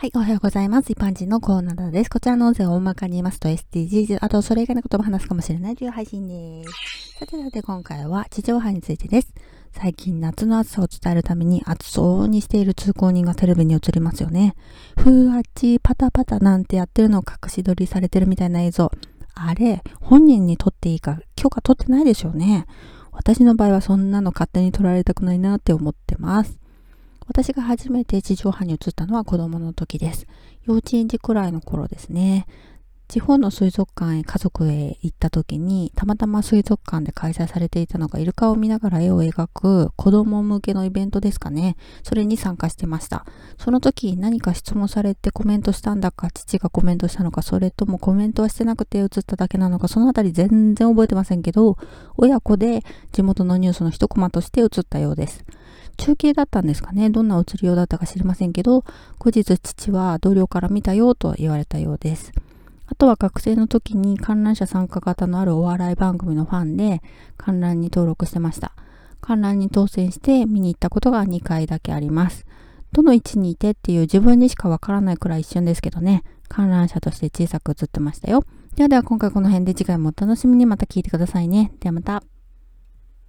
はい、おはようございます。一般人のコーナーです。こちらの音声を大まかに言いますと SDGs、あとそれ以外のことも話すかもしれないという配信です。さてさて今回は地上波についてです。最近夏の暑さを伝えるために暑そうにしている通行人がテレビに映りますよね。風圧パタパタなんてやってるのを隠し撮りされてるみたいな映像。あれ、本人に撮っていいか許可取ってないでしょうね。私の場合はそんなの勝手に撮られたくないなって思ってます。私が初めて地上波に移ったのは子供の時です。幼稚園児くらいの頃ですね。地方の水族館へ家族へ行った時に、たまたま水族館で開催されていたのがイルカを見ながら絵を描く子供向けのイベントですかね。それに参加してました。その時何か質問されてコメントしたんだか、父がコメントしたのか、それともコメントはしてなくて映っただけなのか、そのあたり全然覚えてませんけど、親子で地元のニュースの一コマとして映ったようです。中継だったんですかね。どんな映りようだったか知りませんけど、後日父は同僚から見たよと言われたようです。あとは学生の時に観覧車参加型のあるお笑い番組のファンで観覧に登録してました。観覧に当選して見に行ったことが2回だけあります。どの位置にいてっていう自分にしかわからないくらい一瞬ですけどね、観覧車として小さく映ってましたよ。ではでは今回この辺で次回もお楽しみにまた聞いてくださいね。ではまた。